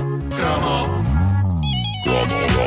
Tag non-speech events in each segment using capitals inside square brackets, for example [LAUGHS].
Come on. Come on.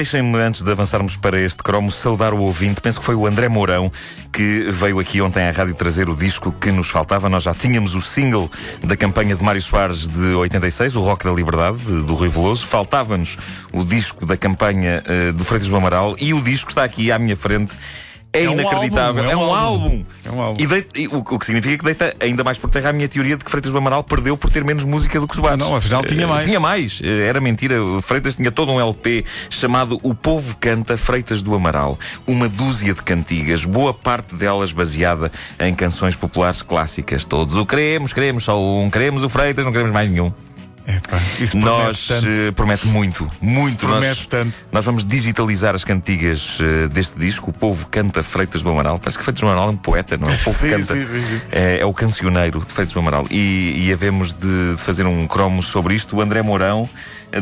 Deixem-me, antes de avançarmos para este cromo, saudar o ouvinte. Penso que foi o André Mourão que veio aqui ontem à rádio trazer o disco que nos faltava. Nós já tínhamos o single da campanha de Mário Soares de 86, o Rock da Liberdade, de, do Rui Veloso. Faltava-nos o disco da campanha uh, do Freitas do Amaral e o disco está aqui à minha frente. É, É um inacreditável. álbum, é um, álbum. É um álbum. E deita- e o, o que significa que deita ainda mais por terra a minha teoria de que Freitas do Amaral perdeu por ter menos música do que os Bares. Não, afinal tinha Eh, mais. Tinha mais. Eh, Era mentira. O Freitas tinha todo um LP chamado O Povo Canta Freitas do Amaral. Uma dúzia de cantigas, boa parte delas baseada em canções populares clássicas. Todos o queremos, queremos só um, queremos o Freitas, não queremos mais nenhum. Epá, isso promete Nós tanto. eh, promete muito, muito. promete nós, tanto. nós vamos digitalizar as cantigas eh, deste disco. O povo canta Freitas do Amaral. Parece que Freitas do Amaral é um poeta, não é? O povo [LAUGHS] Sim, canta. sim, sim. É, é o cancioneiro de Freitas do Amaral. E, e havemos de, de fazer um cromo sobre isto. O André Mourão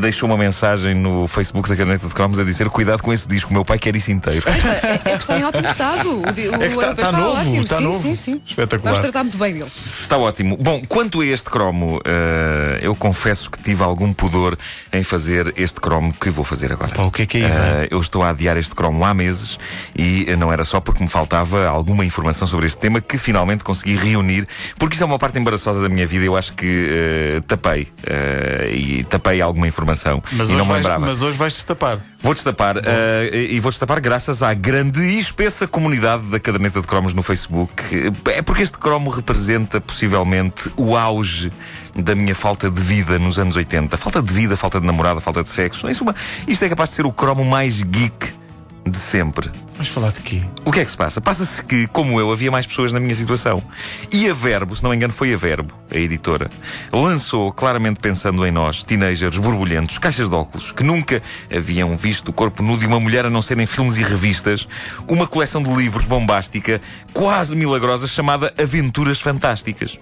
deixou uma mensagem no Facebook da Caderneta de Cromos a dizer: Cuidado com esse disco, o meu pai quer isso inteiro. É, é que está em ótimo [LAUGHS] estado. O, o É que está, LP está novo, ótimo. está sim, novo. sim, sim. Espetacular. Vamos tratar muito bem dele. Está ótimo. Bom, quanto a este cromo, eh, eu confesso que tive algum pudor em fazer este cromo que vou fazer agora. Pá, o que é que é? Eh, eu estou a adiar este cromo há meses e eh, não era só porque me faltava alguma informação sobre este tema que finalmente consegui reunir, porque isso é uma parte embaraçosa da minha vida. Eu acho que eh, tapei e tapei alguma informação Mas e hoje, não me vais, lembrava. mas hoje vais destapar. Vou destapar eh, e vou destapar graças à grande e espessa comunidade da caderneta de cromos no Facebook. É porque este cromo representa possivelmente o auge da minha falta de vida nos anos 80. Falta de vida, falta de namorada, falta de sexo. Isso, isto é capaz de ser o cromo mais geek de sempre. Vais falar de quê? O que é que se passa? Passa-se que, como eu, havia mais pessoas na minha situação. E a Verbo, se não me engano, foi a Verbo, a editora, lançou, claramente pensando em nós, teenagers borbulhentos, caixas de óculos, que nunca haviam visto o corpo nu de uma mulher a não ser em filmes e revistas, uma coleção de livros bombástica, quase milagrosa, chamada Aventuras Fantásticas.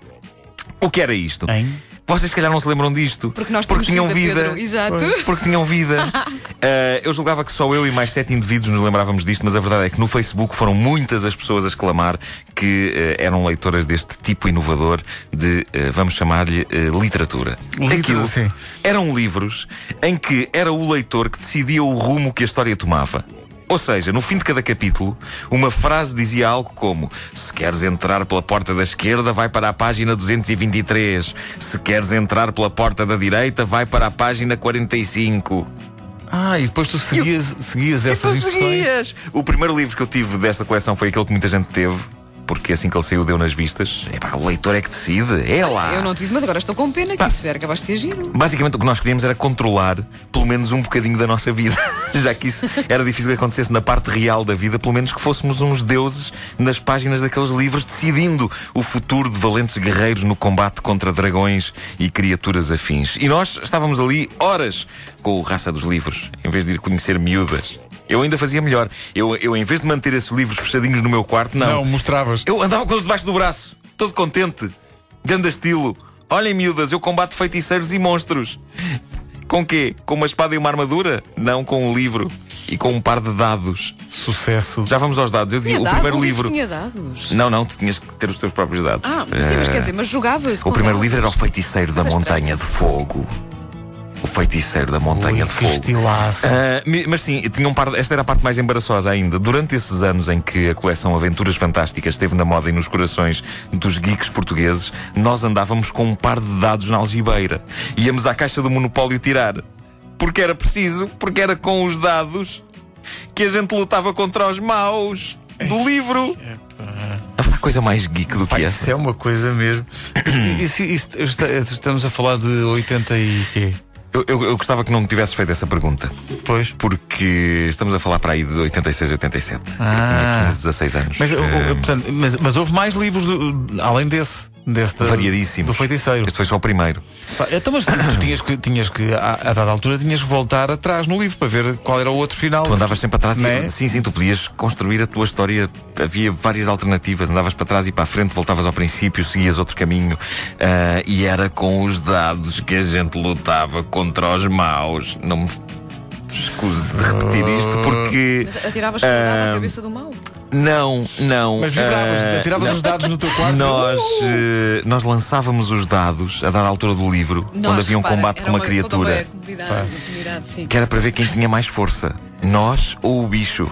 O que era isto? Hein? Vocês, se calhar, não se lembram disto. Porque nós porque temos tinham vida, vida. Pedro. Exato. Porque tinham vida. Ah, [LAUGHS] eu julgava que só eu e mais sete indivíduos nos lembrávamos disto, mas a verdade é que no Facebook foram muitas as pessoas a exclamar que eh, eram leitoras deste tipo inovador de, eh, vamos chamar-lhe, literatura. Litera- Aquilo sim. eram livros em que era o leitor que decidia o rumo que a história tomava. Ou seja, no fim de cada capítulo, uma frase dizia algo como: Se queres entrar pela porta da esquerda, vai para a página 223. Se queres entrar pela porta da direita, vai para a página 45. Ah, e depois tu seguias, seguias essas instruções. seguias. O primeiro livro que eu tive desta coleção foi aquele que muita gente teve, porque assim que ele saiu, deu nas vistas. Epá, o leitor é que decide. É lá. Eu não tive, mas agora estou com pena que Pá. isso era capaz de ser giro. Basicamente o que nós queríamos era controlar pelo menos um bocadinho da nossa vida. [LAUGHS] Já que isso era difícil que acontecesse na parte real da vida, pelo menos que fôssemos uns deuses nas páginas daqueles livros, decidindo o futuro de valentes guerreiros no combate contra dragões e criaturas afins. E nós estávamos ali horas com o raça dos livros, em vez de ir conhecer miúdas. Eu ainda fazia melhor. Eu, eu em vez de manter esses livros fechadinhos no meu quarto, Não, mostravas. eu andava com eles debaixo do braço, todo contente, grande estilo. Olhem, miúdas, eu combato feiticeiros e monstros. Com quê? Com uma espada e uma armadura? Não, com um livro e com um par de dados. Sucesso. Já vamos aos dados. Eu dizia, Tinha o dado, primeiro o livro. tinha dados. Não, não, tu tinhas que ter os teus próprios dados. Ah, sim, mas Eh, quer dizer, mas jogava-se. O primeiro dados. livro era O Feiticeiro da Mas é Montanha de Fogo. O Feiticeiro da Montanha Ui, de que Fogo. estilaço. Ah, mi- mas sim, tinha um par esta era a parte mais embaraçosa ainda. Durante esses anos em que a coleção Aventuras Fantásticas esteve na moda e nos corações dos geeks portugueses, nós andávamos com um par de dados na algibeira. Íamos à caixa do Monopólio tirar. Porque era preciso, porque era com os dados que a gente lutava contra os maus do livro. Haverá coisa mais geek do Pá, que isso essa? é uma coisa mesmo. Isso- isso- estamos a falar de 80 e quê? Eu, eu- eu gostava que não me tivesses feito essa pergunta. Pois. Porque estamos a falar para aí de 86, 87. Eu Ah. tinha 15, 16 anos. Mas, Eh, portanto, mas, mas houve mais livros do- além desse. Desse da- Variadíssimos. do feiticeiro. Este foi só o primeiro. Pá, Então, mas tu tinhas que, tinhas que a, a dada altura, tinhas que voltar atrás no livro para ver qual era o outro final. Tu andavas sempre atrás Não é? e sim, sim, tu podias construir a tua história. Havia várias alternativas, andavas para trás e para a frente, voltavas ao princípio, seguias outro caminho. Ah, e era com os dados que a gente lutava contra os maus. Não me escuso de repetir isto porque. Mas atiravas com o dado à Ah, cabeça do mal. Não, não. Mas vibravas, ah, atiravas os dados no teu quarto. Nós, eh, nós lançávamos os dados a dada altura do livro, quando Nós, havia um repara, combate era com uma toda criatura, uma comunidade, uma comunidade, sim. que era para ver quem tinha mais força, nós ou o bicho.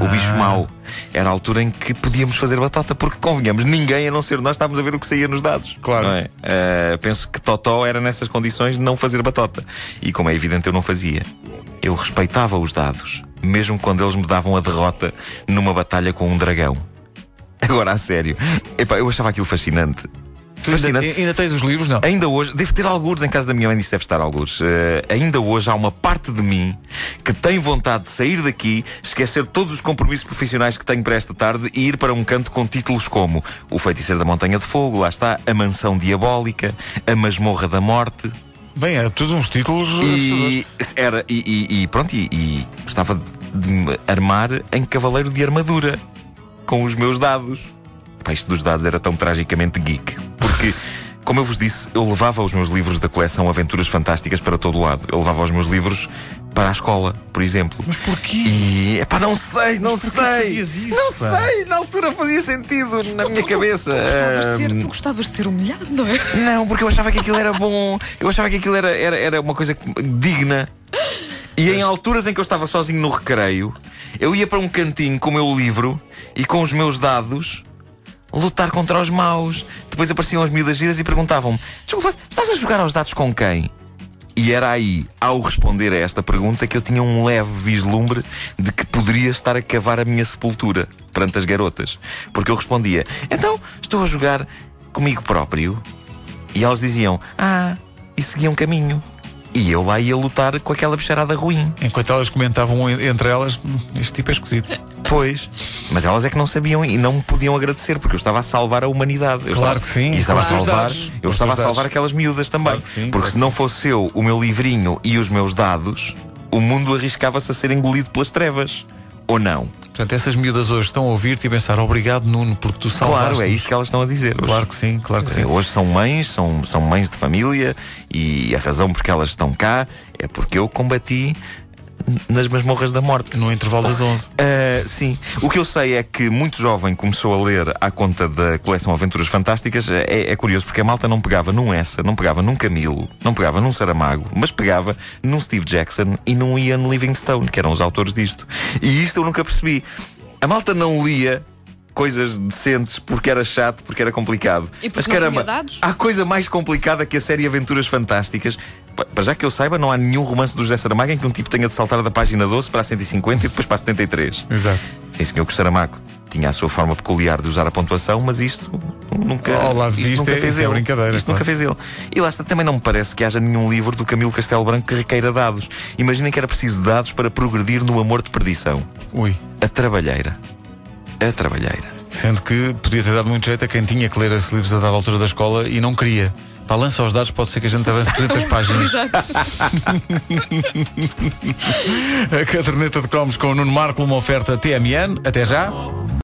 O bicho mau. Era a altura em que podíamos fazer batota, porque convenhamos, ninguém a não ser nós estávamos a ver o que saía nos dados. Claro. Não é? Penso que Totó era nessas condições de não fazer batota. E como é evidente, eu não fazia. Eu respeitava os dados, mesmo quando eles me davam a derrota numa batalha com um dragão. Agora, a sério. Epá, eu achava aquilo fascinante. Ainda, ainda tens os livros? Não. Ainda hoje, devo ter alguns em casa da minha mãe, disse deve estar alguns. Eh, ainda hoje há uma parte de mim que tem vontade de sair daqui, esquecer todos os compromissos profissionais que tenho para esta tarde e ir para um canto com títulos como O Feiticeiro da Montanha de Fogo, lá está, A Mansão Diabólica, A Masmorra da Morte. Bem, é tudo uns títulos. E, era, e, e- e pronto, e, e gostava de me armar em cavaleiro de armadura com os meus dados. Epá, isto dos dados era tão tragicamente geek. Porque, [LAUGHS] como eu vos disse, eu levava os meus livros da coleção Aventuras Fantásticas para todo o lado. Eu levava os meus livros para a escola, por exemplo. Mas porquê? E, epá, não sei, não sei. isso, não pá? sei, na altura fazia sentido na minha cabeça. Tu gostavas, de ser, Ahm, tu gostavas de ser humilhado, não é? não, porque eu achava que aquilo era bom. Eu achava que aquilo era, era, era uma coisa digna. E em alturas em que eu estava sozinho no recreio, eu ia para um cantinho com o meu livro e com os meus dados lutar contra os maus. Depois apareciam as miúdas giras e perguntavam-me: Desculpa, estás a jogar aos dados com quem? E era aí, ao responder a esta pergunta, que eu tinha um leve vislumbre de que poderia estar a cavar a minha sepultura perante as garotas. Porque eu respondia: Então, estou a jogar comigo próprio. E elas diziam: Ah, e seguiam caminho. E eu lá ia lutar com aquela bicharada ruim. Enquanto elas comentavam en- entre elas, "Hum, este tipo é esquisito. Pois. Mas elas é que não sabiam e não me podiam agradecer, porque eu estava a salvar a humanidade. Eu Claro estava- que sim, E estava com a salvar, dados. Eu estava a salvar aquelas miúdas também. Claro que sim, porque claro se não fosse eu, o meu livrinho e os meus dados, o mundo arriscava-se a ser engolido pelas trevas. Ou não? Portanto, essas miúdas hoje estão a ouvir-te e pensar obrigado, Nuno, porque tu salvaste. Claro, é isso que elas estão a dizer. hoje. Claro que sim, claro que sim. Hoje são mães, são, são mães de família e a razão porque elas estão cá é porque eu combati nas masmorras da morte. No intervalo das 11. Uh, sim. O que eu sei é que muito jovem começou a ler à conta da coleção Aventuras Fantásticas. É, é curioso porque a malta não pegava num Essa, não pegava num Camilo, não pegava num Saramago, mas pegava num Steve Jackson e num Ian Livingstone, que eram os autores disto. E isto eu nunca percebi. A malta não lia coisas decentes porque era chato, porque era complicado. E porque mas não caramba, tinha dados? há coisa mais complicada que a série Aventuras Fantásticas. Pa- Para já que eu saiba, não há nenhum romance do José Saramago em que um tipo tenha de saltar da página 12 para a 150 e depois para a 73. Exato. Sim, senhor, que Saramago tinha a sua forma peculiar de usar a pontuação, mas isto nunca, Ao lado isto disto nunca é- fez isso é ele. brincadeira, Isto claro. nunca fez ele. E lá está, também não me parece que haja nenhum livro do Camilo Castelo Branco que requeira dados. Imaginem que era preciso dados para progredir no amor de perdição. Ui. A trabalheira. A trabalheira. Sendo que podia ter dado muito jeito a quem tinha que ler esses livros a dada altura da escola e não queria. Para lança os dados, pode ser que a gente avance 200 [LAUGHS] páginas. [LAUGHS] A caderneta de cromos com o Nuno Marco, uma oferta TMN. Até já.